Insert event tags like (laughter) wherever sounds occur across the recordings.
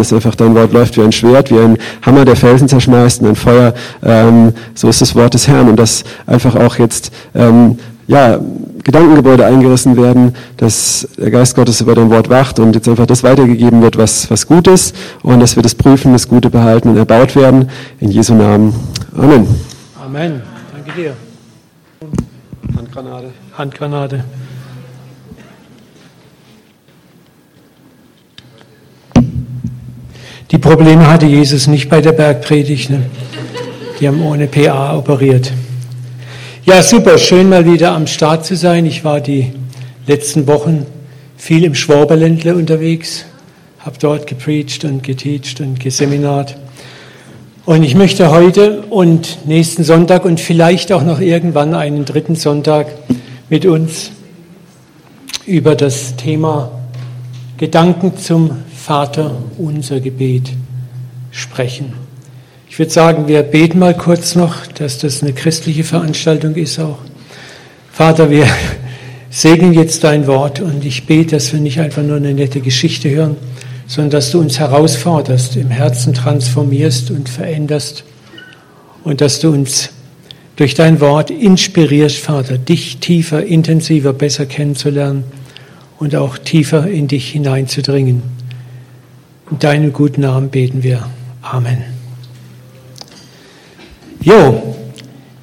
dass einfach dein Wort läuft wie ein Schwert, wie ein Hammer, der Felsen zerschmeißt und ein Feuer. Ähm, so ist das Wort des Herrn und dass einfach auch jetzt ähm, ja, Gedankengebäude eingerissen werden, dass der Geist Gottes über dein Wort wacht und jetzt einfach das weitergegeben wird, was, was gut ist und dass wir das prüfen, das Gute behalten und erbaut werden. In Jesu Namen. Amen. Amen. Danke dir. Handgranate. Handgranate. Die Probleme hatte Jesus nicht bei der Bergpredigt. Ne? Die haben ohne PA operiert. Ja, super, schön mal wieder am Start zu sein. Ich war die letzten Wochen viel im Schwaberländle unterwegs, habe dort gepreacht und geteacht und geseminart. Und ich möchte heute und nächsten Sonntag und vielleicht auch noch irgendwann einen dritten Sonntag mit uns über das Thema Gedanken zum Vater unser Gebet sprechen. Ich würde sagen, wir beten mal kurz noch, dass das eine christliche Veranstaltung ist auch. Vater, wir (laughs) segnen jetzt dein Wort und ich bete, dass wir nicht einfach nur eine nette Geschichte hören, sondern dass du uns herausforderst, im Herzen transformierst und veränderst und dass du uns durch dein Wort inspirierst, Vater, dich tiefer, intensiver, besser kennenzulernen und auch tiefer in dich hineinzudringen. In deinem guten Namen beten wir. Amen. Jo,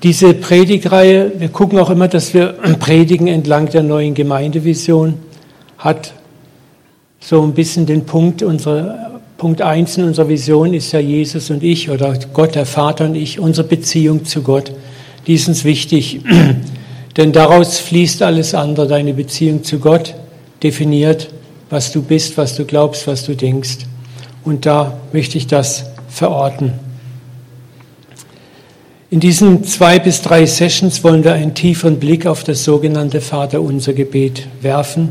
diese Predigreihe, wir gucken auch immer, dass wir (clears throat) predigen entlang der neuen Gemeindevision, hat so ein bisschen den Punkt, unsere, Punkt 1 in unserer Vision ist ja Jesus und ich oder Gott, der Vater und ich, unsere Beziehung zu Gott. Die ist uns wichtig, (clears throat) denn daraus fließt alles andere. Deine Beziehung zu Gott definiert, was du bist, was du glaubst, was du denkst. Und da möchte ich das verorten. In diesen zwei bis drei Sessions wollen wir einen tieferen Blick auf das sogenannte Vaterunser Gebet werfen.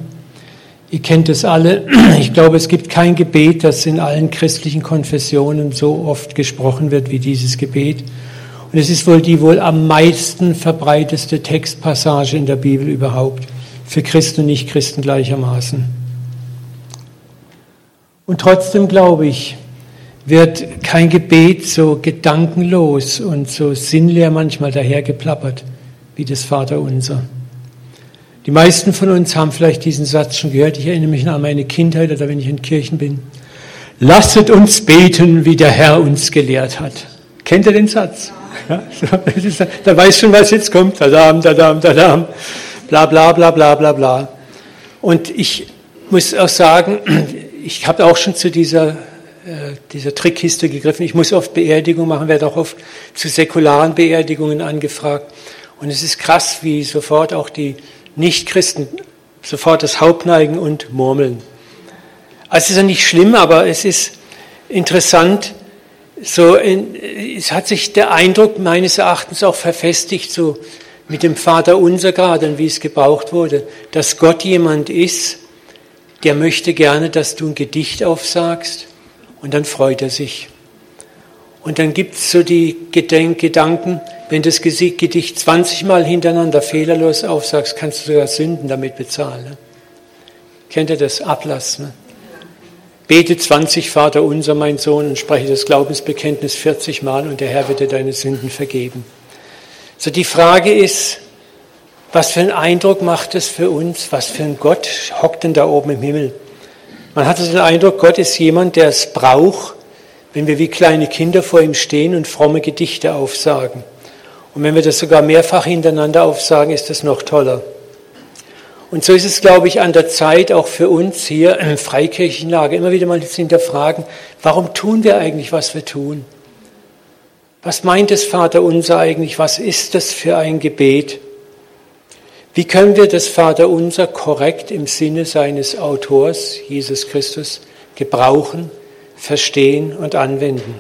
Ihr kennt es alle. (clears throat) Ich glaube, es gibt kein Gebet, das in allen christlichen Konfessionen so oft gesprochen wird wie dieses Gebet. Und es ist wohl die wohl am meisten verbreiteste Textpassage in der Bibel überhaupt, für Christen und Nichtchristen gleichermaßen. Und trotzdem glaube ich, wird kein Gebet so gedankenlos und so sinnleer manchmal dahergeplappert wie das Vaterunser. Die meisten von uns haben vielleicht diesen Satz schon gehört. Ich erinnere mich an meine Kindheit oder wenn ich in Kirchen bin. Lasset uns beten, wie der Herr uns gelehrt hat. Kennt ihr den Satz? Ja, da weiß schon, was jetzt kommt. Tadam, tadam, tadam. Bla, bla, bla, bla, bla, bla. Und ich muss auch sagen, ich habe auch schon zu dieser, äh, dieser Trickkiste gegriffen. Ich muss oft Beerdigungen machen, werde auch oft zu säkularen Beerdigungen angefragt. Und es ist krass, wie sofort auch die Nichtchristen sofort das Haupt neigen und murmeln. Also es ist ja nicht schlimm, aber es ist interessant, so in, es hat sich der Eindruck meines Erachtens auch verfestigt, so mit dem Vater unser gerade, wie es gebraucht wurde, dass Gott jemand ist, der möchte gerne, dass du ein Gedicht aufsagst und dann freut er sich. Und dann gibt es so die Gedenk Gedanken, wenn das Gedicht 20 Mal hintereinander fehlerlos aufsagst, kannst du sogar Sünden damit bezahlen. Ne? Kennt ihr das? Ablass. Ne? Bete 20 Vater unser, mein Sohn, und spreche das Glaubensbekenntnis 40 Mal und der Herr wird dir deine Sünden vergeben. So die Frage ist, was für einen Eindruck macht es für uns? Was für ein Gott hockt denn da oben im Himmel? Man hatte den Eindruck, Gott ist jemand, der es braucht, wenn wir wie kleine Kinder vor ihm stehen und fromme Gedichte aufsagen. Und wenn wir das sogar mehrfach hintereinander aufsagen, ist das noch toller. Und so ist es, glaube ich, an der Zeit, auch für uns hier im Freikirchenlager, immer wieder mal zu hinterfragen, warum tun wir eigentlich, was wir tun? Was meint es Vater unser eigentlich? Was ist das für ein Gebet? Wie können wir das Vaterunser korrekt im Sinne seines Autors, Jesus Christus, gebrauchen, verstehen und anwenden?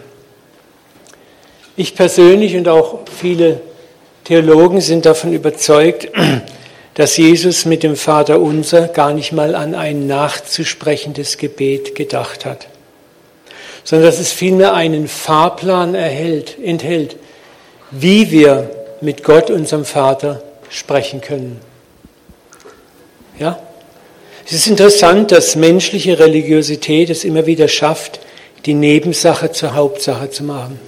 Ich persönlich und auch viele Theologen sind davon überzeugt, (clears throat) dass Jesus mit dem Vaterunser gar nicht mal an ein nachzusprechendes Gebet gedacht hat, sondern dass es vielmehr einen Fahrplan erhält, enthält, wie wir mit Gott, unserem Vater, sprechen können. Ja? Es ist interessant, dass menschliche Religiosität es immer wieder schafft, die Nebensache zur Hauptsache zu machen.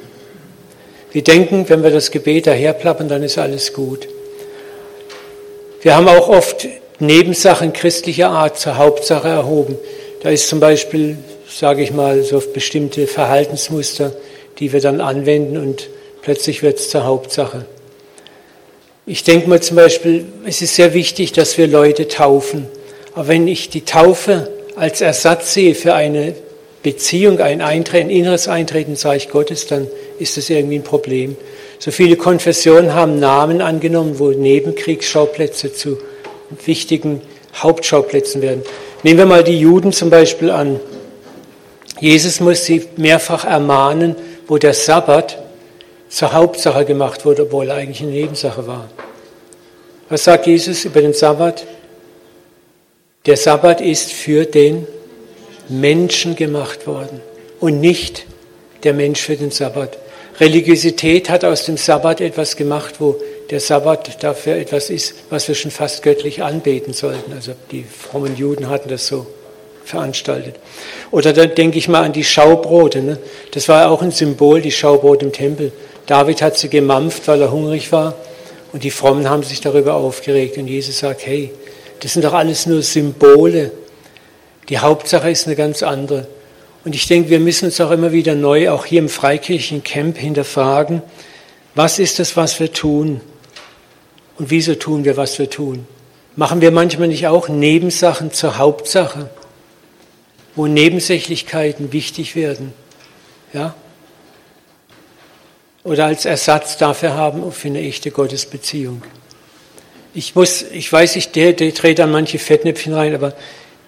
Wir denken, wenn wir das Gebet daherplappern, dann ist alles gut. Wir haben auch oft Nebensachen christlicher Art zur Hauptsache erhoben. Da ist zum Beispiel, sage ich mal, so bestimmte Verhaltensmuster, die wir dann anwenden und plötzlich wird es zur Hauptsache. Ich denke mal zum Beispiel, es ist sehr wichtig, dass wir Leute taufen. Aber wenn ich die Taufe als Ersatz sehe für eine Beziehung, ein Eintreten, ein inneres Eintreten ins Reich Gottes, dann ist das irgendwie ein Problem. So viele Konfessionen haben Namen angenommen, wo Nebenkriegsschauplätze zu wichtigen Hauptschauplätzen werden. Nehmen wir mal die Juden zum Beispiel an. Jesus muss sie mehrfach ermahnen, wo der Sabbat zur Hauptsache gemacht wurde, obwohl er eigentlich eine Nebensache war. Was sagt Jesus über den Sabbat? Der Sabbat ist für den Menschen gemacht worden und nicht der Mensch für den Sabbat. Religiosität hat aus dem Sabbat etwas gemacht, wo der Sabbat dafür etwas ist, was wir schon fast göttlich anbeten sollten. Also die frommen Juden hatten das so veranstaltet. Oder da denke ich mal an die Schaubrote. Ne? Das war auch ein Symbol, die Schaubrote im Tempel. David hat sie gemampft, weil er hungrig war. Und die Frommen haben sich darüber aufgeregt. Und Jesus sagt, hey, das sind doch alles nur Symbole. Die Hauptsache ist eine ganz andere. Und ich denke, wir müssen uns auch immer wieder neu, auch hier im Freikirchencamp, hinterfragen, was ist das, was wir tun? Und wieso tun wir, was wir tun? Machen wir manchmal nicht auch Nebensachen zur Hauptsache, wo Nebensächlichkeiten wichtig werden? Ja? Oder als Ersatz dafür haben für eine echte Gottesbeziehung. Ich muss, ich weiß, ich drehe da manche Fettnäpfchen rein, aber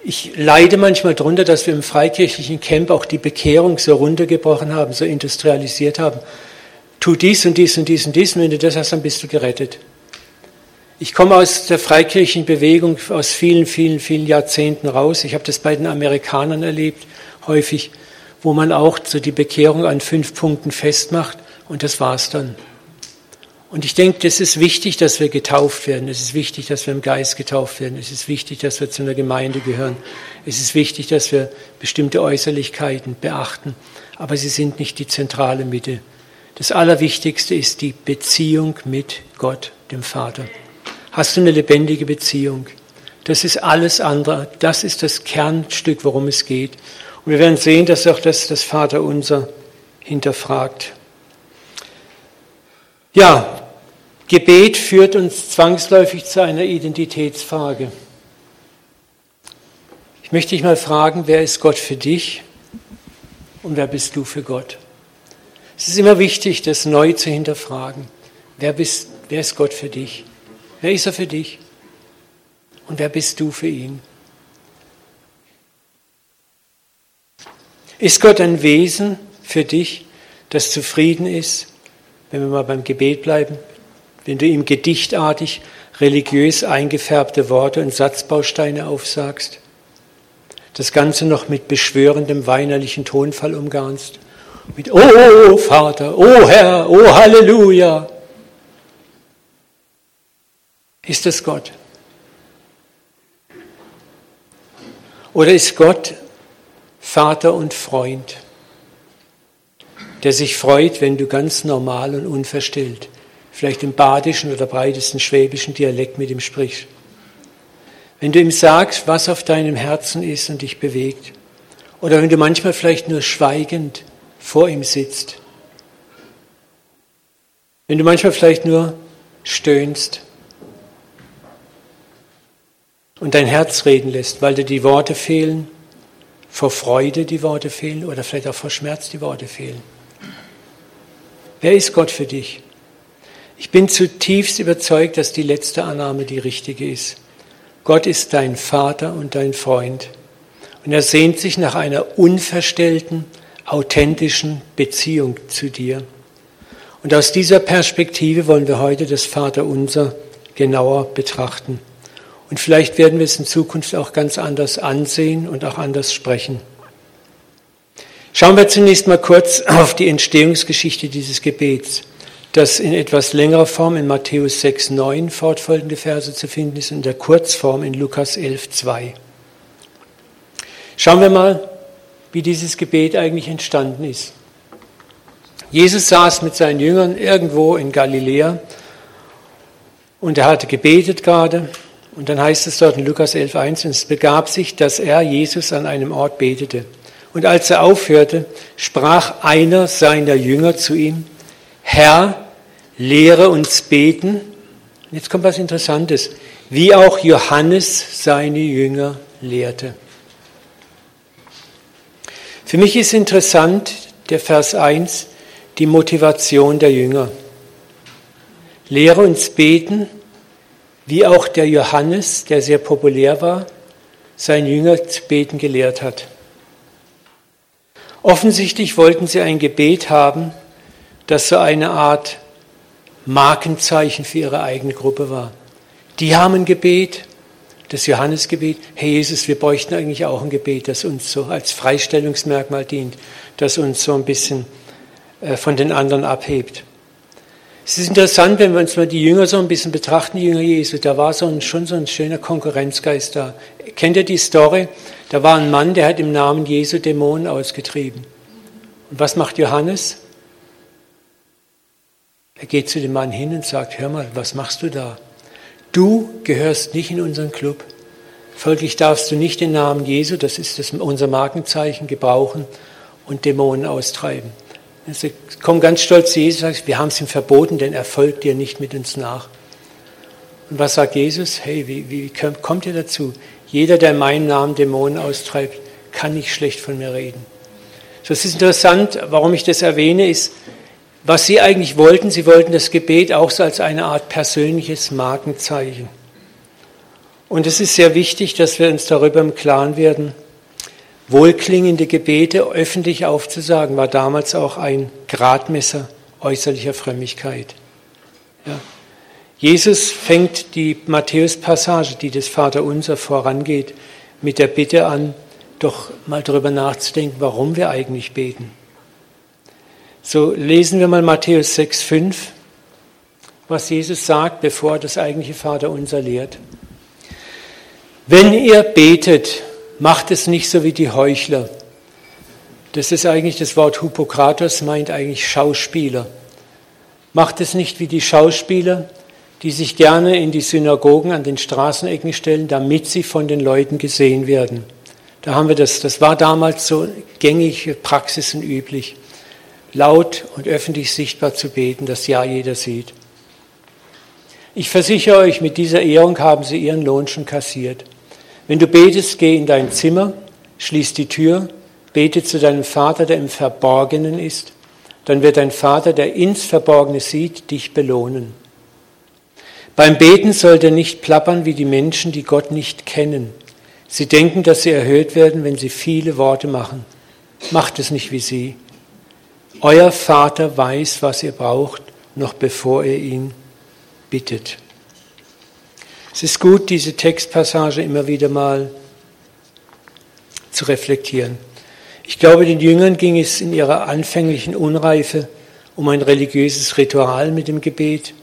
ich leide manchmal darunter, dass wir im freikirchlichen Camp auch die Bekehrung so runtergebrochen haben, so industrialisiert haben. Tu dies und dies und dies und dies, und wenn du das hast, dann bist du gerettet. Ich komme aus der freikirchlichen Bewegung aus vielen, vielen, vielen Jahrzehnten raus. Ich habe das bei den Amerikanern erlebt, häufig, wo man auch so die Bekehrung an fünf Punkten festmacht und das war's dann. Und ich denke, es ist wichtig, dass wir getauft werden. Es ist wichtig, dass wir im Geist getauft werden. Es ist wichtig, dass wir zu einer Gemeinde gehören. Es ist wichtig, dass wir bestimmte Äußerlichkeiten beachten. Aber sie sind nicht die zentrale Mitte. Das Allerwichtigste ist die Beziehung mit Gott, dem Vater. Hast du eine lebendige Beziehung? Das ist alles andere. Das ist das Kernstück, worum es geht. Und wir werden sehen, dass auch das das Vaterunser hinterfragt. Ja, Gebet führt uns zwangsläufig zu einer Identitätsfrage. Ich möchte dich mal fragen, wer ist Gott für dich und wer bist du für Gott? Es ist immer wichtig, das neu zu hinterfragen. Wer, bist, wer ist Gott für dich? Wer ist er für dich? Und wer bist du für ihn? Ist Gott ein Wesen für dich, das zufrieden ist, wenn wir mal beim Gebet bleiben, wenn du ihm gedichtartig religiös eingefärbte Worte und Satzbausteine aufsagst, das Ganze noch mit beschwörendem weinerlichen Tonfall umgarnst, mit Oh Vater, Oh Herr, Oh Halleluja. Ist das Gott? Oder ist Gott Vater und Freund, der sich freut, wenn du ganz normal und unverstellt vielleicht im badischen oder breitesten schwäbischen Dialekt mit ihm sprichst. Wenn du ihm sagst, was auf deinem Herzen ist und dich bewegt. Oder wenn du manchmal vielleicht nur schweigend vor ihm sitzt. Wenn du manchmal vielleicht nur stöhnst und dein Herz reden lässt, weil dir die Worte fehlen, vor Freude die Worte fehlen oder vielleicht auch vor Schmerz die Worte fehlen. Wer ist Gott für dich? Ich bin zutiefst überzeugt, dass die letzte Annahme die richtige ist. Gott ist dein Vater und dein Freund. Und er sehnt sich nach einer unverstellten, authentischen Beziehung zu dir. Und aus dieser Perspektive wollen wir heute das Vaterunser genauer betrachten. Und vielleicht werden wir es in Zukunft auch ganz anders ansehen und auch anders sprechen. Schauen wir zunächst mal kurz (clears throat) auf die Entstehungsgeschichte dieses Gebets das in etwas längerer Form in Matthäus 6, 9 fortfolgende Verse zu finden ist und in der Kurzform in Lukas 11, 2. Schauen wir mal, wie dieses Gebet eigentlich entstanden ist. Jesus saß mit seinen Jüngern irgendwo in Galiläa und er hatte gebetet gerade. Und dann heißt es dort in Lukas 11.1, und es begab sich, dass er, Jesus, an einem Ort betete. Und als er aufhörte, sprach einer seiner Jünger zu ihm, Herr, lehre uns beten. Jetzt kommt was Interessantes, wie auch Johannes seine Jünger lehrte. Für mich ist interessant der Vers 1, die Motivation der Jünger. Lehre uns beten, wie auch der Johannes, der sehr populär war, seinen Jünger zu beten gelehrt hat. Offensichtlich wollten sie ein Gebet haben, das so eine Art Markenzeichen für ihre eigene Gruppe war. Die haben ein Gebet, das Johannesgebet. Hey Jesus, wir bräuchten eigentlich auch ein Gebet, das uns so als Freistellungsmerkmal dient, das uns so ein bisschen äh, von den anderen abhebt. Es ist interessant, wenn wir uns mal die Jünger so ein bisschen betrachten, die Jünger Jesu, da war so ein, schon so ein schöner Konkurrenzgeist da. Kennt ihr die Story? Da war ein Mann, der hat im Namen Jesu Dämonen ausgetrieben. Und was macht Johannes? Er geht zu dem Mann hin und sagt, hör mal, was machst du da? Du gehörst nicht in unseren Club. Folglich darfst du nicht den Namen Jesu, das ist das, unser Markenzeichen, gebrauchen und Dämonen austreiben. Also komm ganz stolz zu Jesus und sagt, wir haben es ihm verboten, denn er folgt dir nicht mit uns nach. Und was sagt Jesus? Hey, wie, wie kommt ihr dazu? Jeder, der meinen Namen Dämonen austreibt, kann nicht schlecht von mir reden. Es ist interessant, warum ich das erwähne, ist, was sie eigentlich wollten. Sie wollten das Gebet auch so als eine Art persönliches Markenzeichen. Und es ist sehr wichtig, dass wir uns darüber im Klaren werden, Wohlklingende Gebete öffentlich aufzusagen, war damals auch ein Gradmesser äußerlicher Frömmigkeit. Ja. Jesus fängt die Matthäus-Passage, die des Vaterunser vorangeht, mit der Bitte an, doch mal darüber nachzudenken, warum wir eigentlich beten. So lesen wir mal Matthäus 6,5, was Jesus sagt, bevor das eigentliche Vaterunser lehrt. Wenn ihr betet, Macht es nicht so wie die Heuchler. Das ist eigentlich das Wort Hippokrates, meint eigentlich Schauspieler. Macht es nicht wie die Schauspieler, die sich gerne in die Synagogen an den Straßenecken stellen, damit sie von den Leuten gesehen werden. Da haben wir das, das war damals so gängige Praxis und üblich, laut und öffentlich sichtbar zu beten, dass ja jeder sieht. Ich versichere euch, mit dieser Ehrung haben sie ihren Lohn schon kassiert. Wenn du betest, geh in dein Zimmer, schließ die Tür, bete zu deinem Vater, der im Verborgenen ist, dann wird dein Vater, der ins Verborgene sieht, dich belohnen. Beim Beten sollt ihr nicht plappern wie die Menschen, die Gott nicht kennen. Sie denken, dass sie erhöht werden, wenn sie viele Worte machen. Macht es nicht wie sie. Euer Vater weiß, was ihr braucht, noch bevor ihr ihn bittet. Es ist gut, diese Textpassage immer wieder mal zu reflektieren. Ich glaube, den Jüngern ging es in ihrer anfänglichen Unreife um ein religiöses Ritual mit dem Gebet.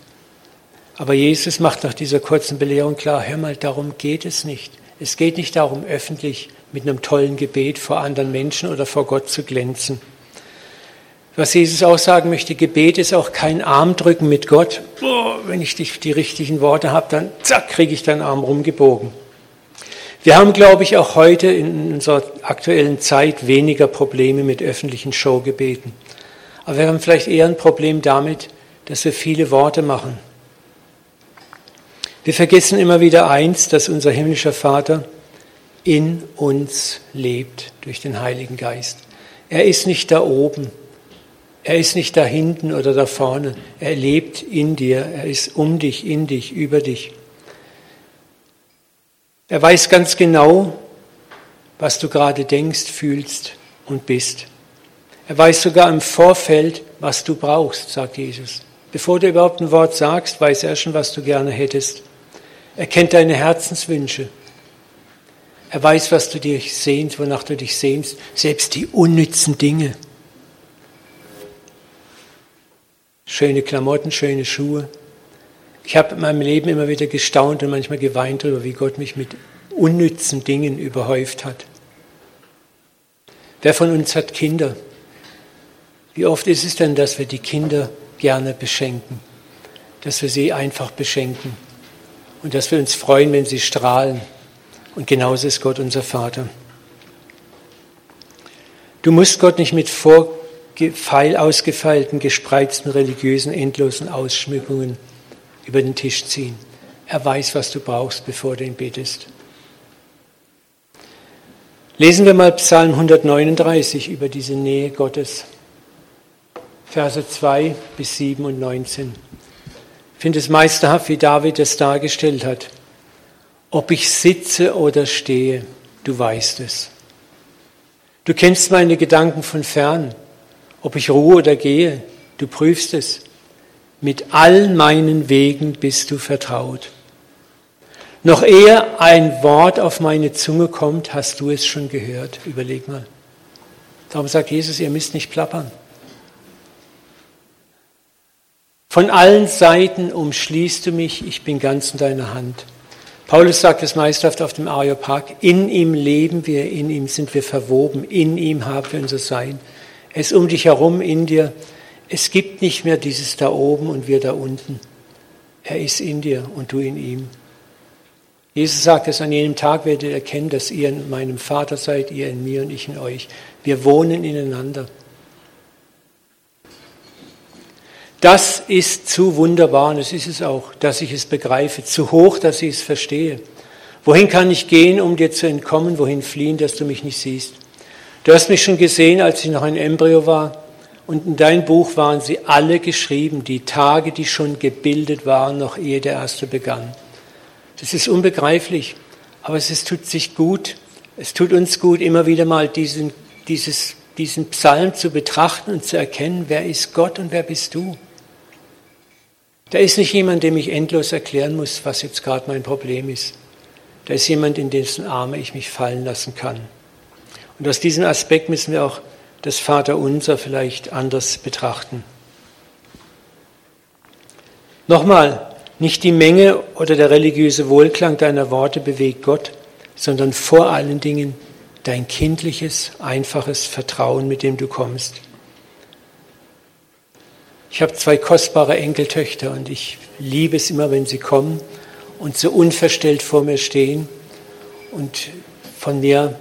Aber Jesus macht nach dieser kurzen Belehrung klar, hör mal, darum geht es nicht. Es geht nicht darum, öffentlich mit einem tollen Gebet vor anderen Menschen oder vor Gott zu glänzen. Was Jesus auch sagen möchte, Gebet ist auch kein Armdrücken mit Gott. Oh, wenn ich die, die richtigen Worte habe, dann zack, kriege ich deinen Arm rumgebogen. Wir haben, glaube ich, auch heute in unserer aktuellen Zeit weniger Probleme mit öffentlichen Showgebeten. Aber wir haben vielleicht eher ein Problem damit, dass wir viele Worte machen. Wir vergessen immer wieder eins, dass unser himmlischer Vater in uns lebt durch den Heiligen Geist. Er ist nicht da oben. Er ist nicht da hinten oder da vorne. Er lebt in dir. Er ist um dich, in dich, über dich. Er weiß ganz genau, was du gerade denkst, fühlst und bist. Er weiß sogar im Vorfeld, was du brauchst, sagt Jesus. Bevor du überhaupt ein Wort sagst, weiß er schon, was du gerne hättest. Er kennt deine Herzenswünsche. Er weiß, was du dich sehnst, wonach du dich sehnst, selbst die unnützen Dinge. Schöne Klamotten, schöne Schuhe. Ich habe in meinem Leben immer wieder gestaunt und manchmal geweint darüber, wie Gott mich mit unnützen Dingen überhäuft hat. Wer von uns hat Kinder? Wie oft ist es denn, dass wir die Kinder gerne beschenken? Dass wir sie einfach beschenken und dass wir uns freuen, wenn sie strahlen. Und genauso ist Gott unser Vater. Du musst Gott nicht mit vorfeil ausgefeilten, gespreizten, religiösen, endlosen Ausschmückungen über den Tisch ziehen. Er weiß, was du brauchst, bevor du ihn betest. Lesen wir mal Psalm 139 über diese Nähe Gottes. Verse 2 bis 7 und 19. Ich finde es meisterhaft, wie David es dargestellt hat. Ob ich sitze oder stehe, du weißt es. Du kennst meine Gedanken von fern. Ob ich ruhe oder gehe, du prüfst es. Mit all meinen Wegen bist du vertraut. Noch ehe ein Wort auf meine Zunge kommt, hast du es schon gehört. Überleg mal. Darum sagt Jesus, ihr müsst nicht plappern. Von allen Seiten umschließt du mich, ich bin ganz in deiner Hand. Paulus sagt es meisterhaft auf dem Areopag, in ihm leben wir, in ihm sind wir verwoben, in ihm haben wir unser Sein. Er ist um dich herum, in dir. Es gibt nicht mehr dieses da oben und wir da unten. Er ist in dir und du in ihm. Jesus sagt es, an jenem Tag werdet ihr erkennen, dass ihr in meinem Vater seid, ihr in mir und ich in euch. Wir wohnen ineinander. Das ist zu wunderbar, und das ist es auch, dass ich es begreife, zu hoch, dass ich es verstehe. Wohin kann ich gehen, um dir zu entkommen? Wohin fliehen, dass du mich nicht siehst? Du hast mich schon gesehen, als ich noch ein Embryo war, und in dein Buch waren sie alle geschrieben, die Tage, die schon gebildet waren, noch ehe der erste begann. Das ist unbegreiflich, aber es tut sich gut, es tut uns gut, immer wieder mal diesen, dieses, diesen Psalm zu betrachten und zu erkennen, wer ist Gott und wer bist du. Da ist nicht jemand, dem ich endlos erklären muss, was jetzt gerade mein Problem ist. Da ist jemand, in dessen Arme ich mich fallen lassen kann. Und aus diesem Aspekt müssen wir auch das Vaterunser vielleicht anders betrachten. Nochmal, nicht die Menge oder der religiöse Wohlklang deiner Worte bewegt Gott, sondern vor allen Dingen dein kindliches, einfaches Vertrauen, mit dem du kommst. Ich habe zwei kostbare Enkeltöchter und ich liebe es immer, wenn sie kommen und so unverstellt vor mir stehen und von mir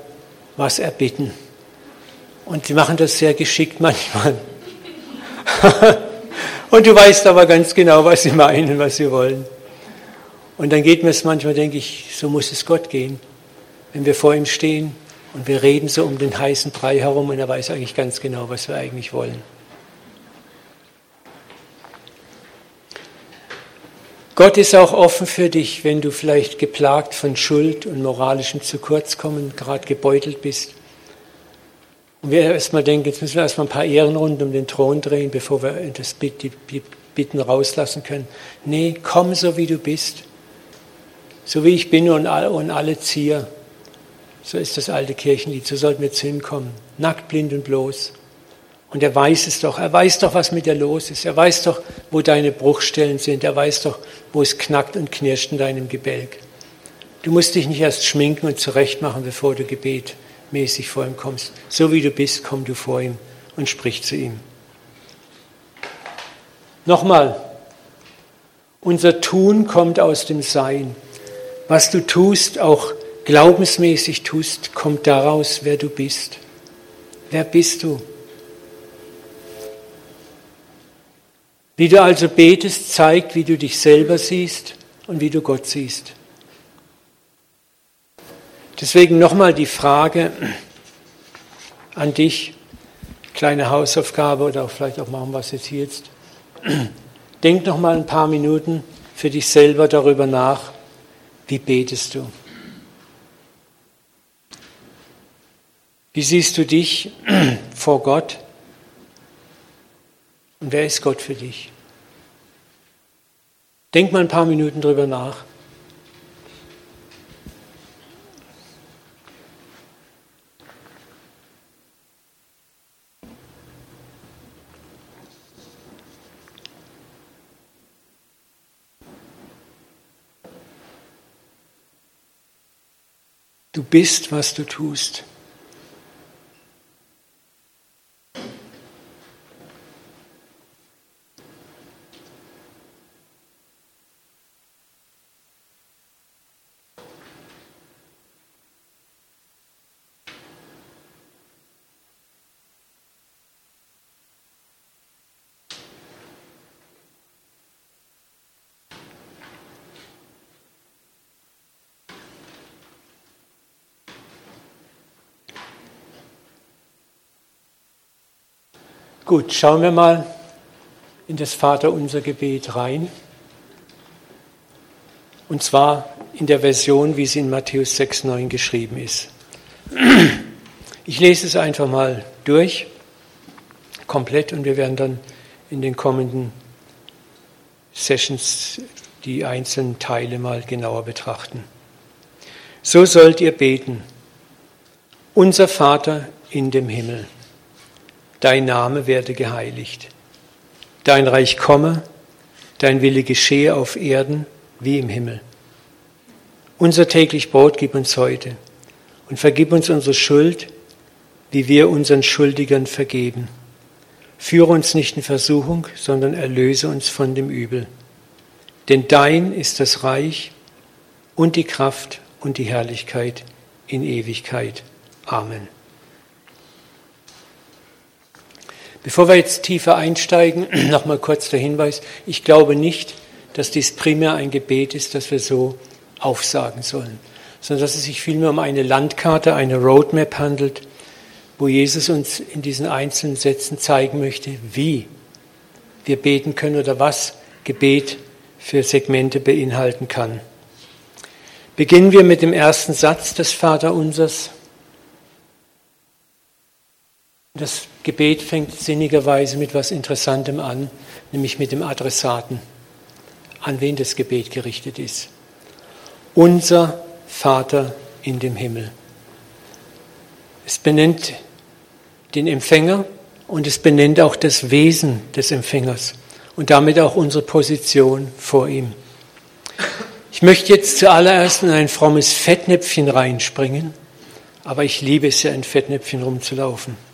was erbitten. Und sie machen das sehr geschickt manchmal. (laughs) und du weißt aber ganz genau, was sie meinen, was sie wollen. Und dann geht mir es manchmal, denke ich, so muss es Gott gehen, wenn wir vor ihm stehen und wir reden so um den heißen Brei herum und er weiß eigentlich ganz genau, was wir eigentlich wollen. Gott ist auch offen für dich, wenn du vielleicht geplagt von Schuld und moralischem Zukurzkommen gerade gebeutelt bist. Und wir erstmal denken, jetzt müssen wir erstmal ein paar Ehrenrunden um den Thron drehen, bevor wir das, die Bitten rauslassen können. Nee, komm so wie du bist. So wie ich bin und alle ziehe. So ist das alte Kirchenlied. So sollten wir zu ihm kommen. Nackt, blind und bloß. Und er weiß es doch. Er weiß doch, was mit dir los ist. Er weiß doch, wo deine Bruchstellen sind. Er weiß doch, wo es knackt und knirscht in deinem Gebälk. Du musst dich nicht erst schminken und zurechtmachen, bevor du gebetmäßig vor ihm kommst. So wie du bist, komm du vor ihm und sprich zu ihm. Nochmal, unser Tun kommt aus dem Sein. Was du tust, auch glaubensmäßig tust, kommt daraus, wer du bist. Wer bist du? Wie du also betest, zeigt, wie du dich selber siehst und wie du Gott siehst. Deswegen nochmal die Frage an dich, kleine Hausaufgabe oder auch vielleicht auch machen wir es jetzt hier jetzt. Denk noch mal ein paar Minuten für dich selber darüber nach, wie betest du? Wie siehst du dich vor Gott? Und wer ist Gott für dich? Denk mal ein paar Minuten drüber nach. Du bist, was du tust. Gut, schauen wir mal in das Vaterunser Gebet rein. Und zwar in der Version, wie sie in Matthäus 6,9 geschrieben ist. Ich lese es einfach mal durch, komplett, und wir werden dann in den kommenden Sessions die einzelnen Teile mal genauer betrachten. So sollt ihr beten. Unser Vater in dem Himmel, dein Name werde geheiligt. Dein Reich komme, dein Wille geschehe auf Erden wie im Himmel. Unser täglich Brot gib uns heute und vergib uns unsere Schuld, wie wir unseren Schuldigern vergeben. Führe uns nicht in Versuchung, sondern erlöse uns von dem Übel. Denn dein ist das Reich und die Kraft und die Herrlichkeit in Ewigkeit. Amen. Bevor wir jetzt tiefer einsteigen, (clears throat) nochmal kurz der Hinweis. Ich glaube nicht, dass dies primär ein Gebet ist, das wir so aufsagen sollen, sondern dass es sich vielmehr um eine Landkarte, eine Roadmap handelt, wo Jesus uns in diesen einzelnen Sätzen zeigen möchte, wie wir beten können oder was Gebet für Segmente beinhalten kann. Beginnen wir mit dem ersten Satz des Vaterunsers. Das Gebet fängt sinnigerweise mit etwas Interessantem an, nämlich mit dem Adressaten, an wen das Gebet gerichtet ist. Unser Vater in dem Himmel. Es benennt den Empfänger und es benennt auch das Wesen des Empfängers und damit auch unsere Position vor ihm. Ich möchte jetzt zuallererst in ein frommes Fettnäpfchen reinspringen, aber ich liebe es ja, in Fettnäpfchen rumzulaufen.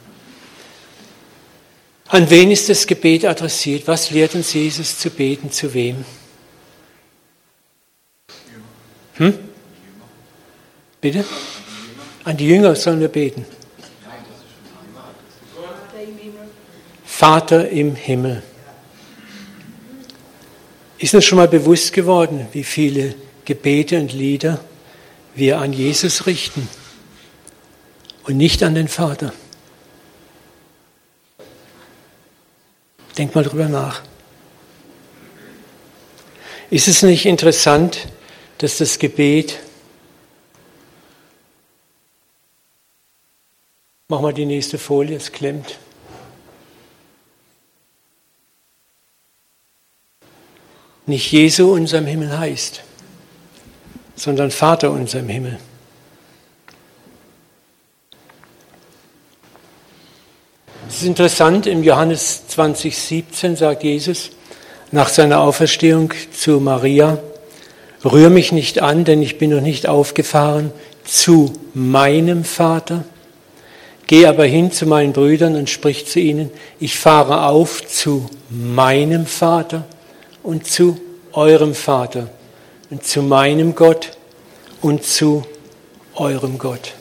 An wen ist das Gebet adressiert? Was lehrt uns Jesus zu beten? Zu wem? Hm? Bitte? An die Jünger sollen wir beten. Vater im Himmel. Ist uns schon mal bewusst geworden, wie viele Gebete und Lieder wir an Jesus richten und nicht an den Vater? Denk mal drüber nach. Ist es nicht interessant, dass das Gebet, mach mal die nächste Folie, es klemmt, nicht Jesu unserem Himmel heißt, sondern Vater unserem Himmel. Es ist interessant, im Johannes 20, 17 sagt Jesus nach seiner Auferstehung zu Maria, rühr mich nicht an, denn ich bin noch nicht aufgefahren zu meinem Vater. Geh aber hin zu meinen Brüdern und sprich zu ihnen, ich fahre auf zu meinem Vater und zu eurem Vater und zu meinem Gott und zu eurem Gott.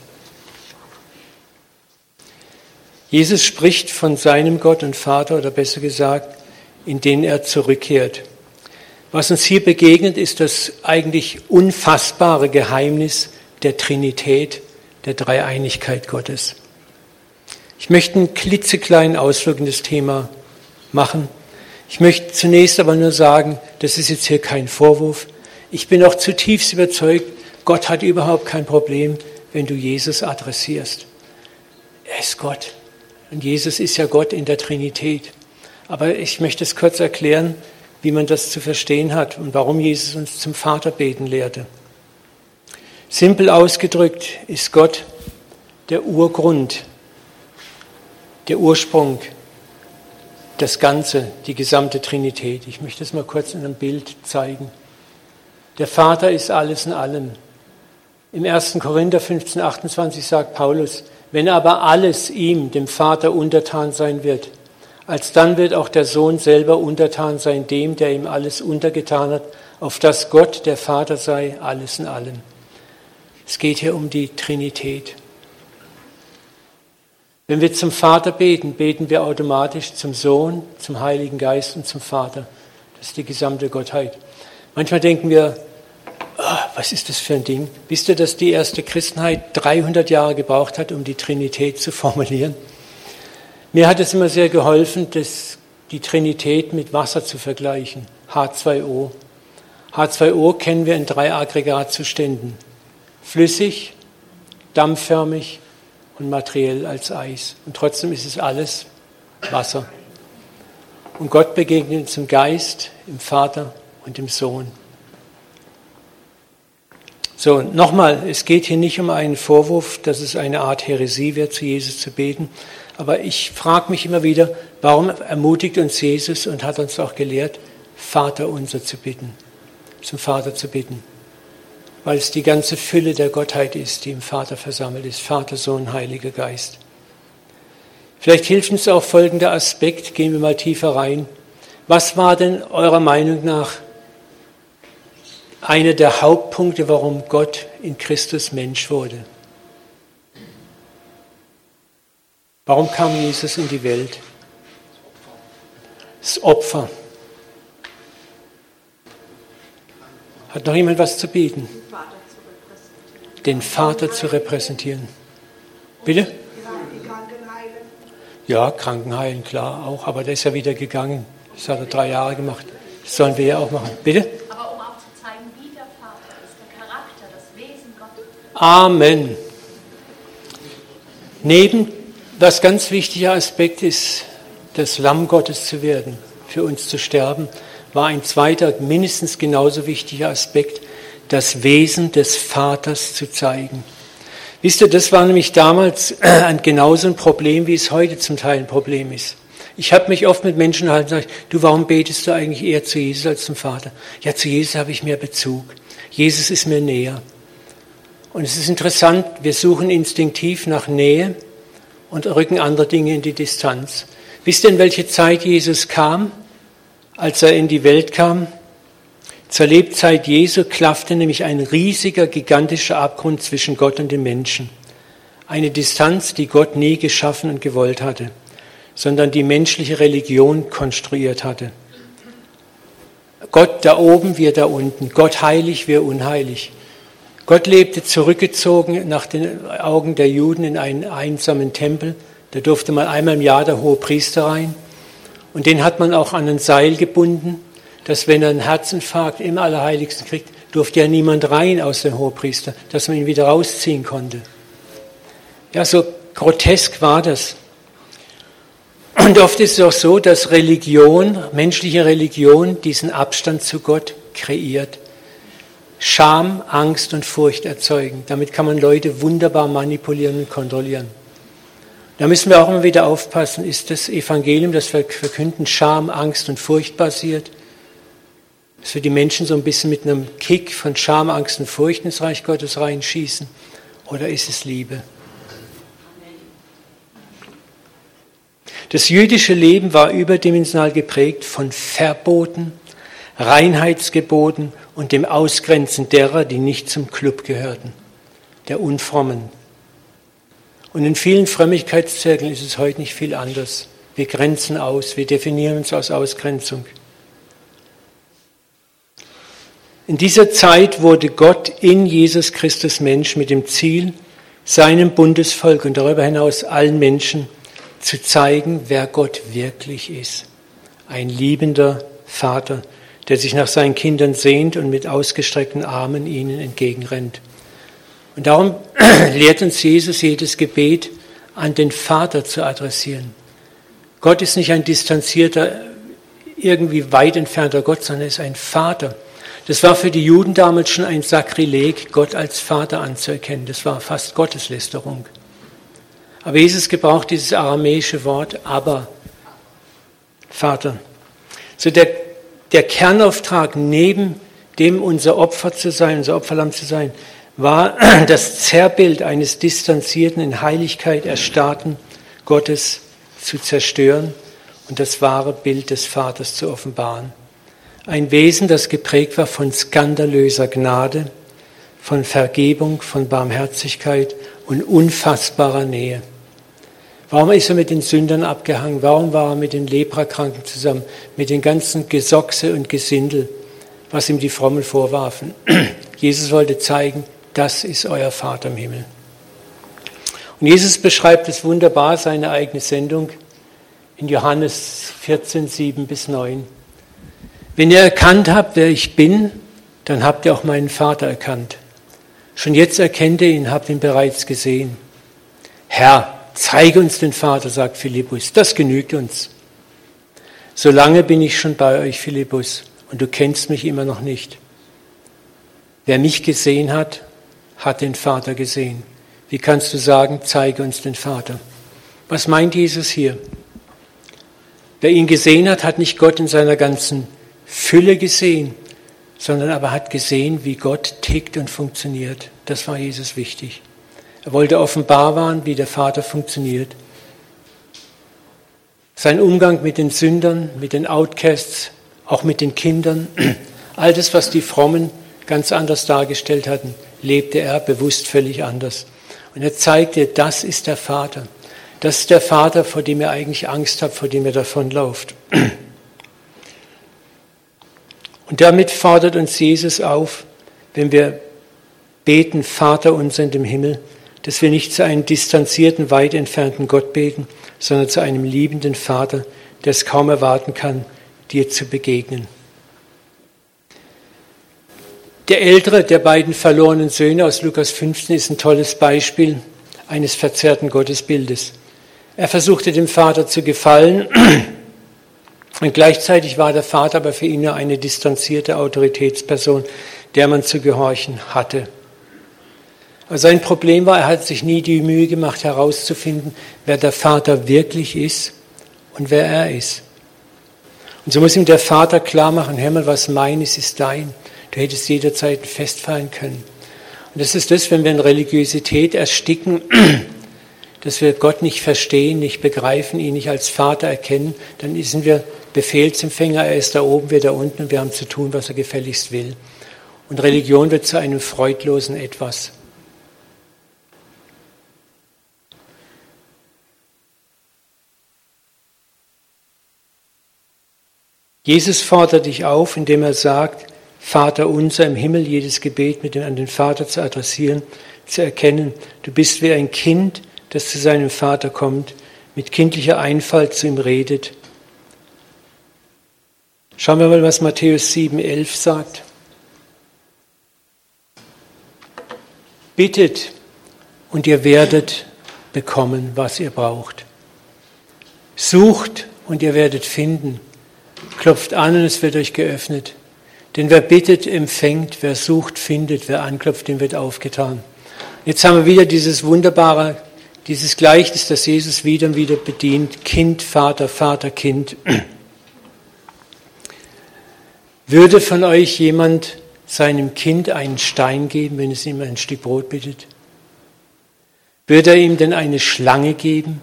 Jesus spricht von seinem Gott und Vater oder besser gesagt, in den er zurückkehrt. Was uns hier begegnet, ist das eigentlich unfassbare Geheimnis der Trinität, der Dreieinigkeit Gottes. Ich möchte einen klitzekleinen Ausflug in das Thema machen ich möchte zunächst aber nur sagen, das ist jetzt hier kein Vorwurf. Ich bin auch zutiefst überzeugt, Gott hat überhaupt kein Problem, wenn du Jesus adressierst. Er ist Gott. Und Jesus ist ja Gott in der Trinität. Aber ich möchte es kurz erklären, wie man das zu verstehen hat und warum Jesus uns zum Vater beten lehrte. Simpel ausgedrückt ist Gott der Urgrund, der Ursprung das Ganze, die gesamte Trinität. Ich möchte es mal kurz in einem Bild zeigen. Der Vater ist alles in allem. Im 1. Korinther 15, 28 sagt Paulus, wenn aber alles ihm, dem Vater, untertan sein wird, alsdann wird auch der Sohn selber untertan sein dem, der ihm alles untergetan hat, auf das Gott, der Vater sei, alles in allem. Es geht hier um die Trinität. Wenn wir zum Vater beten, beten wir automatisch zum Sohn, zum Heiligen Geist und zum Vater. Das ist die gesamte Gottheit. Manchmal denken wir, oh, was ist das für ein Ding? Wisst ihr, dass die erste Christenheit 300 Jahre gebraucht hat, um die Trinität zu (laughs) formulieren? Mir hat es immer sehr geholfen, das, die Trinität mit Wasser zu vergleichen. H2O. H2O kennen wir in drei Aggregatzuständen. Flüssig, dampfförmig und materiell als Eis. Und trotzdem ist es alles Wasser. Und Gott begegnet uns im Geist, im Vater und im Sohn. So, nochmal, es geht hier nicht um einen Vorwurf, dass es eine Art Häresie wird, zu Jesus zu beten. Aber ich frage mich immer wieder, warum ermutigt uns Jesus und hat uns auch gelehrt, Vater unser zu bitten, zum Vater zu bitten. Weil es die ganze Fülle der Gottheit ist, die im Vater versammelt ist. Vater, Sohn, Heiliger Geist. Vielleicht hilft uns auch folgender Aspekt, gehen wir mal tiefer rein. Was war denn eurer Meinung nach einer der Hauptpunkte, warum Gott in Christus Mensch wurde. Warum kam Jesus in die Welt? Das Opfer. Hat noch jemand was zu bieten? Den Vater zu repräsentieren. Bitte? Ja, Krankenheilen, klar, auch. Aber der ist ja wieder gegangen. Das hat er drei Jahre gemacht. Das sollen wir ja auch machen. Bitte? Amen. Neben, was ganz wichtiger Aspekt ist, das Lamm Gottes zu werden, für uns zu sterben, war ein zweiter, mindestens genauso wichtiger Aspekt, das Wesen des Vaters zu zeigen. Wisst ihr, das war nämlich damals ein, genauso ein Problem, wie es heute zum Teil ein Problem ist. Ich habe mich oft mit Menschen halt gesagt, du, warum betest du eigentlich eher zu Jesus als zum Vater? Ja, zu Jesus habe ich mehr Bezug. Jesus ist mir näher. Und es ist interessant, wir suchen instinktiv nach Nähe und rücken andere Dinge in die Distanz. Wisst ihr, in welche Zeit Jesus kam, als er in die Welt kam? Zur Lebzeit Jesu klaffte nämlich ein riesiger, gigantischer Abgrund zwischen Gott und den Menschen. Eine Distanz, die Gott nie geschaffen und gewollt hatte, sondern die menschliche Religion konstruiert hatte. Gott da oben, wir da unten. Gott heilig, wir unheilig. Gott lebte zurückgezogen nach den Augen der Juden in einen einsamen Tempel. Da durfte man einmal im Jahr der hohe Priester rein. Und den hat man auch an ein Seil gebunden, dass wenn er einen Herzinfarkt im Allerheiligsten kriegt, durfte ja niemand rein aus dem Hohepriester, dass man ihn wieder rausziehen konnte. Ja, so grotesk war das. Und oft ist es auch so, dass Religion, menschliche Religion, diesen Abstand zu Gott kreiert. Scham, Angst und Furcht erzeugen. Damit kann man Leute wunderbar manipulieren und kontrollieren. Da müssen wir auch immer wieder aufpassen, ist das Evangelium, das wir verkünden, Scham, Angst und Furcht basiert? Dass wir die Menschen so ein bisschen mit einem Kick von Scham, Angst und Furcht ins Reich Gottes reinschießen? Oder ist es Liebe? Das jüdische Leben war überdimensional geprägt von Verboten, Reinheitsgeboten und dem Ausgrenzen derer, die nicht zum Club gehörten, der Unfrommen. Und in vielen Frömmigkeitszirkeln ist es heute nicht viel anders. Wir grenzen aus, wir definieren uns aus Ausgrenzung. In dieser Zeit wurde Gott in Jesus Christus Mensch mit dem Ziel, seinem Bundesvolk und darüber hinaus allen Menschen zu zeigen, wer Gott wirklich ist. Ein liebender Vater, der sich nach seinen Kindern sehnt und mit ausgestreckten Armen ihnen entgegenrennt. Und darum (clears throat) lehrt uns Jesus jedes Gebet an den Vater zu adressieren. Gott ist nicht ein distanzierter, irgendwie weit entfernter Gott, sondern er ist ein Vater. Das war für die Juden damals schon ein Sakrileg, Gott als Vater anzuerkennen. Das war fast Gotteslästerung. Aber Jesus gebraucht dieses aramäische Wort, aber Vater. So der der Kernauftrag neben dem unser Opfer zu sein, unser Opferlamm zu sein, war (clears throat) das Zerrbild eines distanzierten, in Heiligkeit erstarrten Gottes zu zerstören und das wahre Bild des Vaters zu offenbaren. Ein Wesen, das geprägt war von skandalöser Gnade, von Vergebung, von Barmherzigkeit und unfassbarer Nähe. Warum ist er mit den Sündern abgehangen? Warum war er mit den Leprakranken zusammen? Mit den ganzen Gesochse und Gesindel, was ihm die Frommen vorwarfen. (clears throat) Jesus wollte zeigen, das ist euer Vater im Himmel. Und Jesus beschreibt es wunderbar, seine eigene Sendung. in Johannes 14, 7 bis 9. Wenn ihr erkannt habt, wer ich bin, dann habt ihr auch meinen Vater erkannt. Schon jetzt erkennt ihr ihn, habt ihn bereits gesehen. Herr, zeige uns den Vater, sagt Philippus, das genügt uns. Solange bin ich schon bei euch, Philippus, und du kennst mich immer noch nicht. Wer mich gesehen hat, hat den Vater gesehen. Wie kannst du sagen, zeige uns den Vater? Was meint Jesus hier? Wer ihn gesehen hat, hat nicht Gott in seiner ganzen Fülle gesehen, sondern aber hat gesehen, wie Gott tickt und funktioniert. Das war Jesus wichtig. Er wollte offenbar waren, wie der Vater funktioniert. Sein Umgang mit den Sündern, mit den Outcasts, auch mit den Kindern, (clears throat) all das, was die Frommen ganz anders dargestellt hatten, lebte er bewusst völlig anders. Und er zeigte, das ist der Vater. Das ist der Vater, vor dem ihr eigentlich Angst habt, vor dem ihr davonlauft. (clears throat) Und damit fordert uns Jesus auf, wenn wir beten, Vater unser in dem Himmel, dass wir nicht zu einem distanzierten, weit entfernten Gott beten, sondern zu einem liebenden Vater, der es kaum erwarten kann, dir zu begegnen. Der ältere der beiden verlorenen Söhne aus Lukas 15 ist ein tolles Beispiel eines verzerrten Gottesbildes. Er versuchte dem Vater zu gefallen (clears throat) und gleichzeitig war der Vater aber für ihn nur eine distanzierte Autoritätsperson, der man zu gehorchen hatte. Sein Problem war, er hat sich nie die Mühe gemacht herauszufinden, wer der Vater wirklich ist und wer er ist. Und so muss ihm der Vater klar machen, hör mal, was mein ist, ist dein. Du hättest jederzeit festfallen können. Und das ist das, wenn wir in Religiosität ersticken, (clears throat) dass wir Gott nicht verstehen, nicht begreifen, ihn nicht als Vater erkennen, dann sind wir Befehlsempfänger, er ist da oben, wir da unten und wir haben zu tun, was er gefälligst will. Und Religion wird zu einem freudlosen Etwas. Jesus fordert dich auf, indem er sagt, Vater unser im Himmel, jedes Gebet mit dem an den Vater zu adressieren, zu erkennen, du bist wie ein Kind, das zu seinem Vater kommt, mit kindlicher Einfalt zu ihm redet. Schauen wir mal, was Matthäus 7, 11 sagt. Bittet und ihr werdet bekommen, was ihr braucht. Sucht und ihr werdet finden. Klopft an und es wird euch geöffnet. Denn wer bittet, empfängt, wer sucht, findet, wer anklopft, dem wird aufgetan. Jetzt haben wir wieder dieses wunderbare, dieses Gleichnis, das Jesus wieder und wieder bedient. Kind, Vater, Vater, Kind. Würde von euch jemand seinem Kind einen Stein geben, wenn es ihm ein Stück Brot bittet? Würde er ihm denn eine Schlange geben,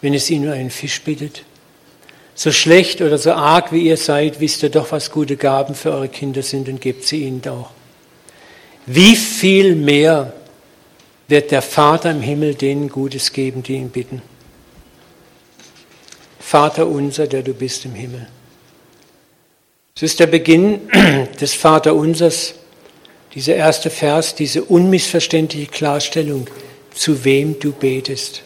wenn es nur einen Fisch bittet? So schlecht oder so arg wie ihr seid, wisst ihr doch, was gute Gaben für eure Kinder sind und gebt sie ihnen auch. Wie viel mehr wird der Vater im Himmel denen Gutes geben, die ihn bitten? Vater unser, der du bist im Himmel. Es ist der Beginn (clears throat) des Vaterunsers, dieser erste Vers, diese unmissverständliche Klarstellung, zu wem du betest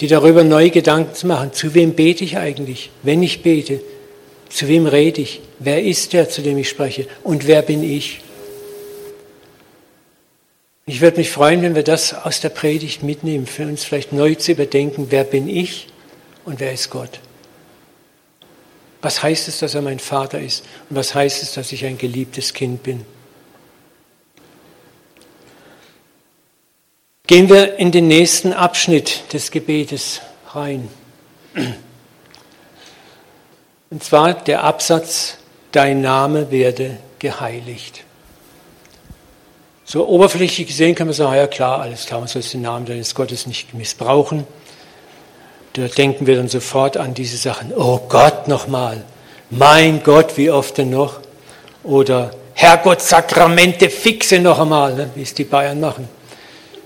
die darüber neue Gedanken zu machen. Zu wem bete ich eigentlich? Wenn ich bete, zu wem rede ich? Wer ist der, zu dem ich spreche? Und wer bin ich? Ich würde mich freuen, wenn wir das aus der Predigt mitnehmen, für uns vielleicht neu zu überdenken, wer bin ich und wer ist Gott? Was heißt es, dass er mein Vater ist? Und was heißt es, dass ich ein geliebtes Kind bin? Gehen wir in den nächsten Abschnitt des Gebetes rein. Und zwar der Absatz, dein Name werde geheiligt. So oberflächlich gesehen kann man sagen, ja klar, alles klar, man soll den Namen deines Gottes nicht missbrauchen. Da denken wir dann sofort an diese Sachen, oh Gott nochmal, mein Gott, wie oft denn noch? Oder Herrgott, Sakramente fixe noch einmal, ne, wie es die Bayern machen.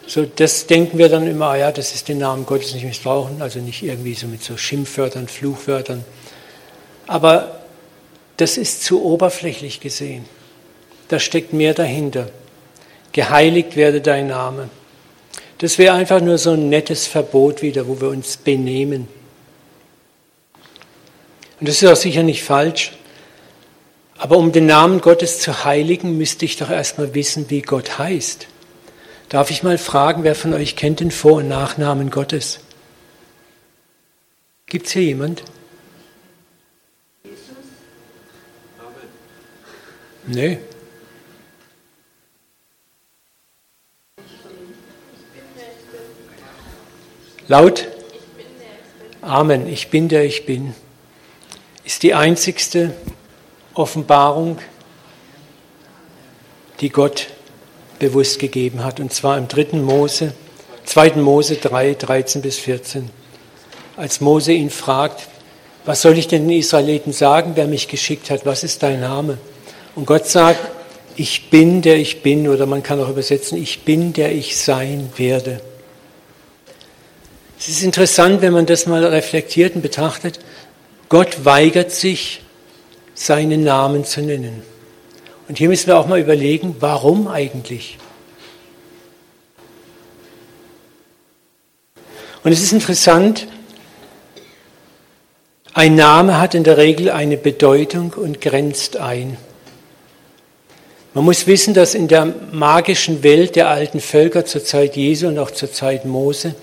So, das denken wir dann immer, ja, das ist den Namen Gottes nicht missbrauchen, also nicht irgendwie so mit so Schimpfwörtern, Fluchwörtern. Aber das ist zu oberflächlich gesehen. Da steckt mehr dahinter. Geheiligt werde dein Name. Das wäre einfach nur so ein nettes Verbot wieder, wo wir uns benehmen. Und das ist auch sicher nicht falsch. Aber um den Namen Gottes zu heiligen, müsste ich doch erstmal wissen, wie Gott heißt. Darf ich mal fragen, wer von euch kennt den Vor- und Nachnamen Gottes? Gibt es hier jemand? Jesus. Nee. Laut? Amen. Ich bin der ich bin. Ist die einzigste Offenbarung, die Gott bewusst gegeben hat, und zwar im dritten Mose, 2. Mose 3, 13 bis 14. Als Mose ihn fragt, was soll ich denn den Israeliten sagen, wer mich geschickt hat, was ist dein Name? Und Gott sagt, ich bin, der ich bin, oder man kann auch übersetzen, ich bin, der ich sein werde. Es ist interessant, wenn man das mal reflektiert und betrachtet. Gott weigert sich, seinen Namen zu nennen. Und hier müssen wir auch mal überlegen, warum eigentlich? Und es ist interessant, ein Name hat in der Regel eine Bedeutung und grenzt ein. Man muss wissen, dass in der magischen Welt der alten Völker zur Zeit Jesu und auch zur Zeit Mose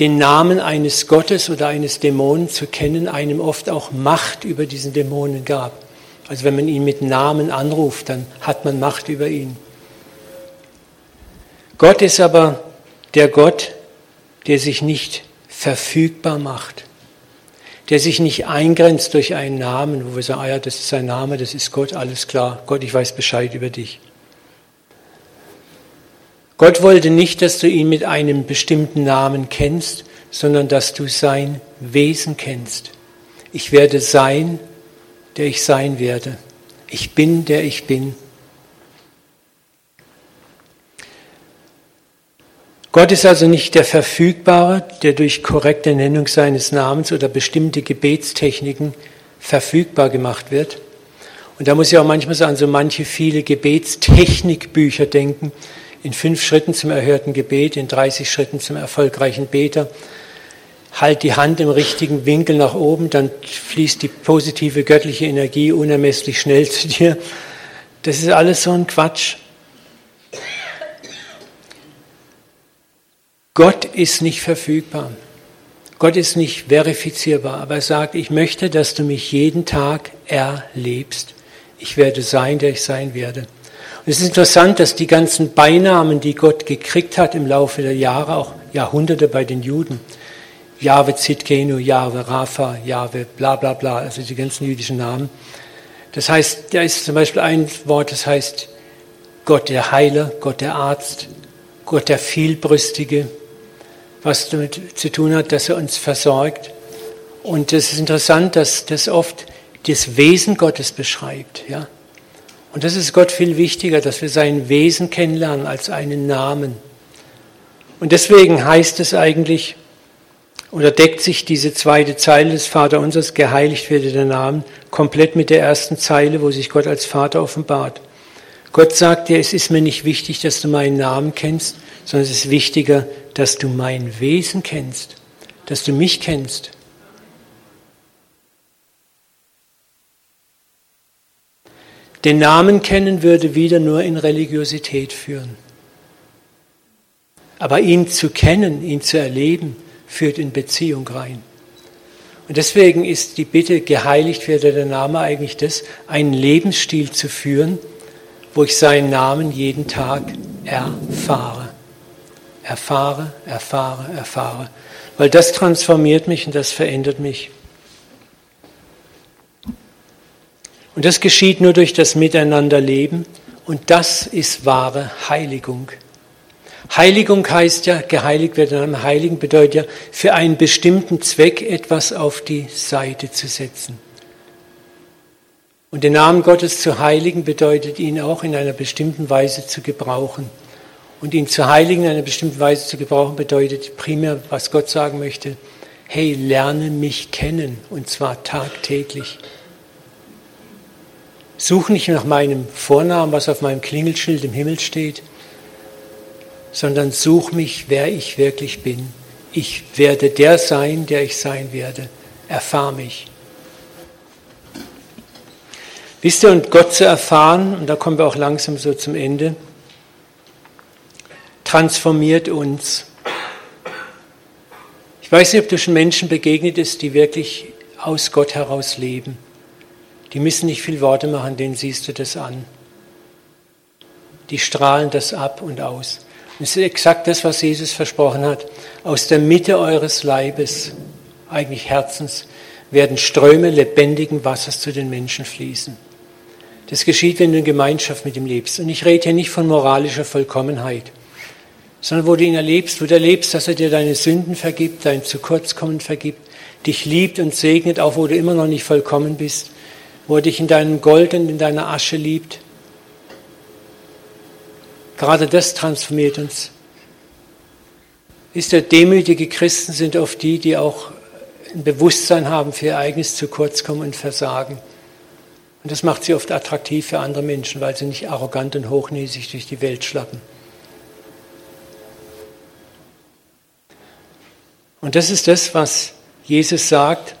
den Namen eines Gottes oder eines Dämonen zu kennen, einem oft auch Macht über diesen Dämonen gab. Also wenn man ihn mit Namen anruft, dann hat man Macht über ihn. Gott ist aber der Gott, der sich nicht verfügbar macht, der sich nicht eingrenzt durch einen Namen, wo wir sagen, ah ja, das ist sein Name, das ist Gott, alles klar, Gott, ich weiß Bescheid über dich. Gott wollte nicht, dass du ihn mit einem bestimmten Namen kennst, sondern dass du sein Wesen kennst. Ich werde sein, der ich sein werde. Ich bin, der ich bin. Gott ist also nicht der Verfügbare, der durch korrekte Nennung seines Namens oder bestimmte Gebetstechniken verfügbar gemacht wird. Und da muss ich auch manchmal so an so manche viele Gebetstechnikbücher denken, in fünf Schritten zum erhörten Gebet, in 30 Schritten zum erfolgreichen Beter. Halt die Hand im richtigen Winkel nach oben, dann fließt die positive göttliche Energie unermesslich schnell zu dir. Das ist alles so ein Quatsch. Gott ist nicht verfügbar. Gott ist nicht verifizierbar, aber er sagt, ich möchte, dass du mich jeden Tag erlebst. Ich werde sein, der ich sein werde. Es ist interessant, dass die ganzen Beinamen, die Gott gekriegt hat im Laufe der Jahre, auch Jahrhunderte bei den Juden, Jahwe Zitkenu, Jahwe Rapha, Jahwe bla bla bla, also die ganzen jüdischen Namen. Das heißt, da ist zum Beispiel ein Wort, das heißt Gott der Heiler, Gott der Arzt, Gott der Vielbrüstige, was damit zu tun hat, dass er uns versorgt. Und es ist interessant, dass das oft das Wesen Gottes beschreibt. Ja? Und das ist Gott viel wichtiger, dass wir sein Wesen kennenlernen als einen Namen. Und deswegen heißt es eigentlich, oder deckt sich diese zweite Zeile des Vaterunsers, geheiligt werde der Name, komplett mit der ersten Zeile, wo sich Gott als Vater offenbart. Gott sagt dir, es ist mir nicht wichtig, dass du meinen Namen kennst, sondern es ist wichtiger, dass du mein Wesen kennst, dass du mich kennst. Den Namen kennen würde wieder nur in Religiosität führen. Aber ihn zu kennen, ihn zu erleben, führt in Beziehung rein. Und deswegen ist die Bitte, geheiligt werde der Name eigentlich das, einen Lebensstil zu führen, wo ich seinen Namen jeden Tag erfahre. Erfahre, erfahre, erfahre. Weil das transformiert mich und das verändert mich. Und das geschieht nur durch das Miteinanderleben und das ist wahre Heiligung. Heiligung heißt ja, geheiligt werden am Heiligen bedeutet ja, für einen bestimmten Zweck etwas auf die Seite zu setzen. Und den Namen Gottes zu heiligen bedeutet ihn auch in einer bestimmten Weise zu gebrauchen. Und ihn zu heiligen in einer bestimmten Weise zu gebrauchen bedeutet primär, was Gott sagen möchte, hey, lerne mich kennen und zwar tagtäglich. Such nicht nach meinem Vornamen, was auf meinem Klingelschild im Himmel steht, sondern such mich, wer ich wirklich bin. Ich werde der sein, der ich sein werde. Erfahr mich. Wisst ihr, und Gott zu erfahren, und da kommen wir auch langsam so zum Ende, transformiert uns. Ich weiß nicht, ob du schon Menschen begegnet bist, die wirklich aus Gott heraus leben. Die müssen nicht viel Worte machen, denen siehst du das an. Die strahlen das ab und aus. Es ist exakt das, was Jesus versprochen hat. Aus der Mitte eures Leibes, eigentlich Herzens, werden Ströme lebendigen Wassers zu den Menschen fließen. Das geschieht, wenn du in Gemeinschaft mit ihm lebst. Und ich rede hier nicht von moralischer Vollkommenheit, sondern wo du ihn erlebst, wo du erlebst, dass er dir deine Sünden vergibt, dein Zukurzkommen vergibt, dich liebt und segnet, auch wo du immer noch nicht vollkommen bist, wo er dich in deinem Gold und in deiner Asche liebt. Gerade das transformiert uns. Ist der demütige Christen sind oft die, die auch ein Bewusstsein haben für ihr eigenes Zukurzkommen und Versagen. Und das macht sie oft attraktiv für andere Menschen, weil sie nicht arrogant und hochnäsig durch die Welt schlappen. Und das ist das, was Jesus sagt.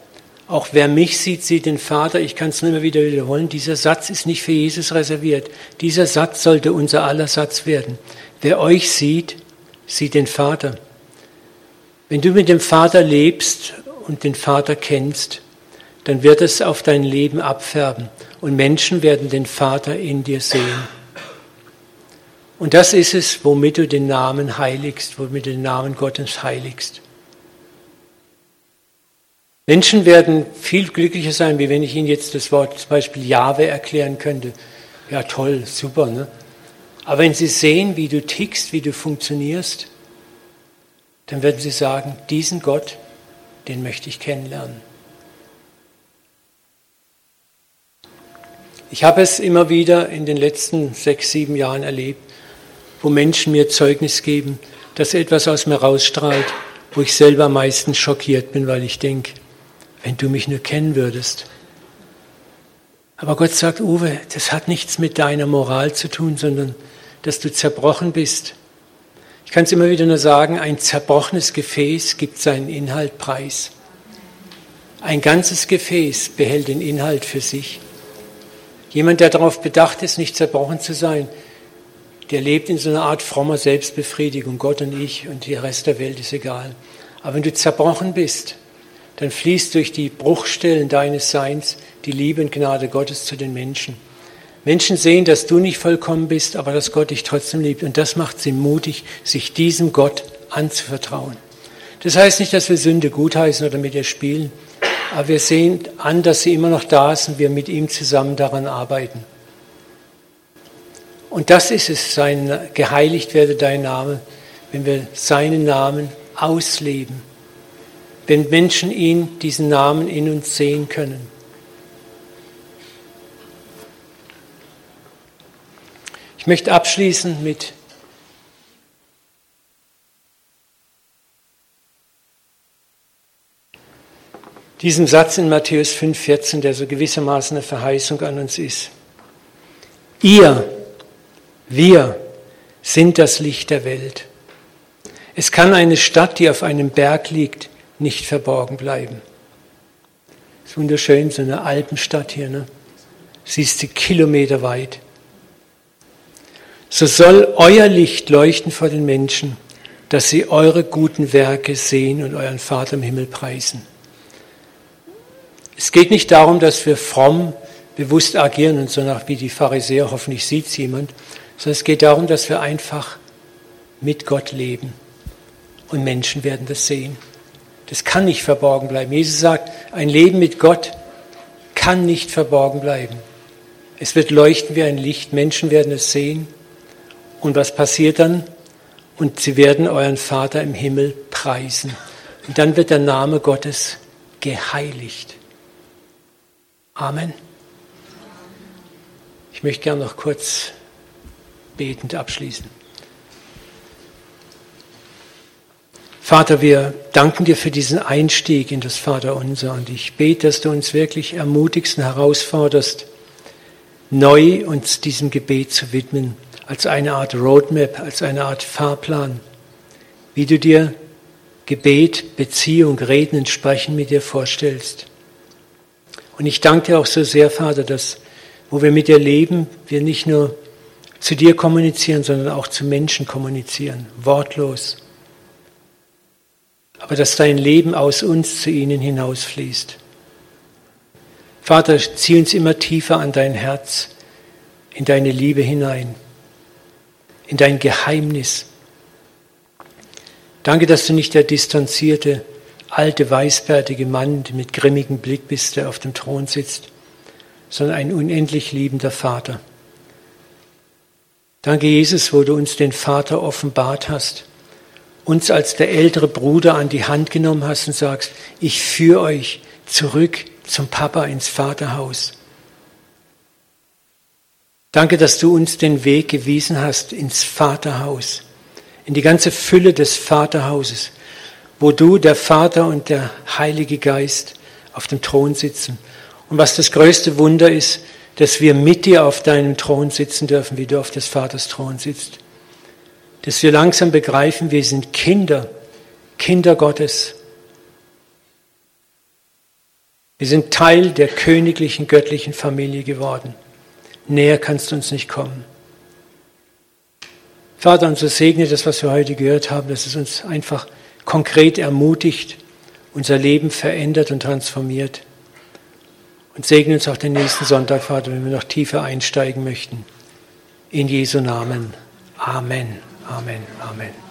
Auch wer mich sieht, sieht den Vater. Ich kann es nur immer wieder wiederholen. Dieser Satz ist nicht für Jesus reserviert. Dieser Satz sollte unser aller Satz werden. Wer euch sieht, sieht den Vater. Wenn du mit dem Vater lebst und den Vater kennst, dann wird es auf dein Leben abfärben und Menschen werden den Vater in dir sehen. Und das ist es, womit du den Namen heiligst, womit du den Namen Gottes heiligst. Menschen werden viel glücklicher sein, wie wenn ich ihnen jetzt das Wort zum Beispiel Jahwe erklären könnte. Ja, toll, super. Ne? Aber wenn sie sehen, wie du tickst, wie du funktionierst, dann werden sie sagen, diesen Gott, den möchte ich kennenlernen. Ich habe es immer wieder in den letzten sechs, sieben Jahren erlebt, wo Menschen mir Zeugnis geben, dass etwas aus mir rausstrahlt, wo ich selber meistens schockiert bin, weil ich denke, wenn du mich nur kennen würdest. Aber Gott sagt, Uwe, das hat nichts mit deiner Moral zu tun, sondern dass du zerbrochen bist. Ich kann es immer wieder nur sagen, ein zerbrochenes Gefäß gibt seinen Inhalt preis. Ein ganzes Gefäß behält den Inhalt für sich. Jemand, der darauf bedacht ist, nicht zerbrochen zu sein, der lebt in so einer Art frommer Selbstbefriedigung. Gott und ich und der Rest der Welt ist egal. Aber wenn du zerbrochen bist, dann fließt durch die Bruchstellen deines Seins die Liebe und Gnade Gottes zu den Menschen. Menschen sehen, dass du nicht vollkommen bist, aber dass Gott dich trotzdem liebt. Und das macht sie mutig, sich diesem Gott anzuvertrauen. Das heißt nicht, dass wir Sünde gutheißen oder mit ihr spielen. Aber wir sehen an, dass sie immer noch da ist und wir mit ihm zusammen daran arbeiten. Und das ist es, sein, geheiligt werde dein Name, wenn wir seinen Namen ausleben. Wenn Menschen ihn, diesen Namen in uns sehen können. Ich möchte abschließen mit diesem Satz in Matthäus 5,14, der so gewissermaßen eine Verheißung an uns ist. Ihr, wir sind das Licht der Welt. Es kann eine Stadt, die auf einem Berg liegt, nicht verborgen bleiben. Ist wunderschön, so eine Alpenstadt hier. Ne? Sie ist die Kilometer weit. So soll euer Licht leuchten vor den Menschen, dass sie eure guten Werke sehen und euren Vater im Himmel preisen. Es geht nicht darum, dass wir fromm bewusst agieren und so nach wie die Pharisäer, hoffentlich sieht es jemand, sondern es geht darum, dass wir einfach mit Gott leben. Und Menschen werden das sehen. Das kann nicht verborgen bleiben. Jesus sagt, ein Leben mit Gott kann nicht verborgen bleiben. Es wird leuchten wie ein Licht, Menschen werden es sehen. Und was passiert dann? Und sie werden euren Vater im Himmel preisen. Und dann wird der Name Gottes geheiligt. Amen. Ich möchte gerne noch kurz betend abschließen. Vater, wir danken dir für diesen Einstieg in das Vaterunser und ich bete, dass du uns wirklich ermutigst und herausforderst, neu uns diesem Gebet zu widmen, als eine Art Roadmap, als eine Art Fahrplan, wie du dir Gebet, Beziehung, Reden und Sprechen mit dir vorstellst. Und ich danke dir auch so sehr, Vater, dass wo wir mit dir leben, wir nicht nur zu dir kommunizieren, sondern auch zu Menschen kommunizieren, wortlos. Aber dass dein Leben aus uns zu ihnen hinausfließt. Vater, zieh uns immer tiefer an dein Herz, in deine Liebe hinein, in dein Geheimnis. Danke, dass du nicht der distanzierte, alte, weißbärtige Mann mit grimmigem Blick bist, der auf dem Thron sitzt, sondern ein unendlich liebender Vater. Danke, Jesus, wo du uns den Vater offenbart hast, uns als der ältere Bruder an die Hand genommen hast und sagst, ich führe euch zurück zum Papa ins Vaterhaus. Danke, dass du uns den Weg gewiesen hast ins Vaterhaus, in die ganze Fülle des Vaterhauses, wo du, der Vater und der Heilige Geist auf dem Thron sitzen. Und was das größte Wunder ist, dass wir mit dir auf deinem Thron sitzen dürfen, wie du auf des Vaters Thron sitzt. Dass wir langsam begreifen, wir sind Kinder, Kinder Gottes. Wir sind Teil der königlichen, göttlichen Familie geworden. Näher kannst du uns nicht kommen. Vater, und so segne das, was wir heute gehört haben, dass es uns einfach konkret ermutigt, unser Leben verändert und transformiert. Und segne uns auch den nächsten Sonntag, Vater, wenn wir noch tiefer einsteigen möchten. In Jesu Namen. Amen. Amen. Amen.